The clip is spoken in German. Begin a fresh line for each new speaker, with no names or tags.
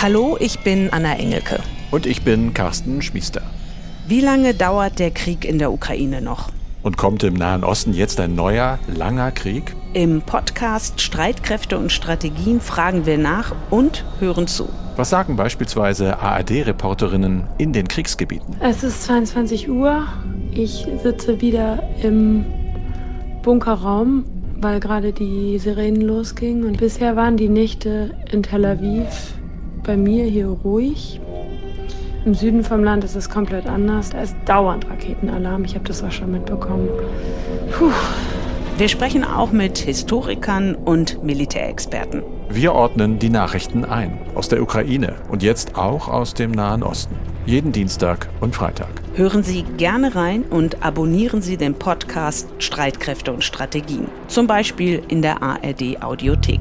Hallo, ich bin Anna Engelke.
Und ich bin Carsten Schmiester.
Wie lange dauert der Krieg in der Ukraine noch?
Und kommt im Nahen Osten jetzt ein neuer, langer Krieg?
Im Podcast Streitkräfte und Strategien fragen wir nach und hören zu.
Was sagen beispielsweise ARD-Reporterinnen in den Kriegsgebieten?
Es ist 22 Uhr. Ich sitze wieder im Bunkerraum, weil gerade die Sirenen losgingen. Und bisher waren die Nächte in Tel Aviv bei mir hier ruhig. Im Süden vom Land ist es komplett anders. Da ist dauernd Raketenalarm. Ich habe das auch schon mitbekommen. Puh.
Wir sprechen auch mit Historikern und Militärexperten.
Wir ordnen die Nachrichten ein. Aus der Ukraine und jetzt auch aus dem Nahen Osten. Jeden Dienstag und Freitag.
Hören Sie gerne rein und abonnieren Sie den Podcast Streitkräfte und Strategien. Zum Beispiel in der ARD Audiothek.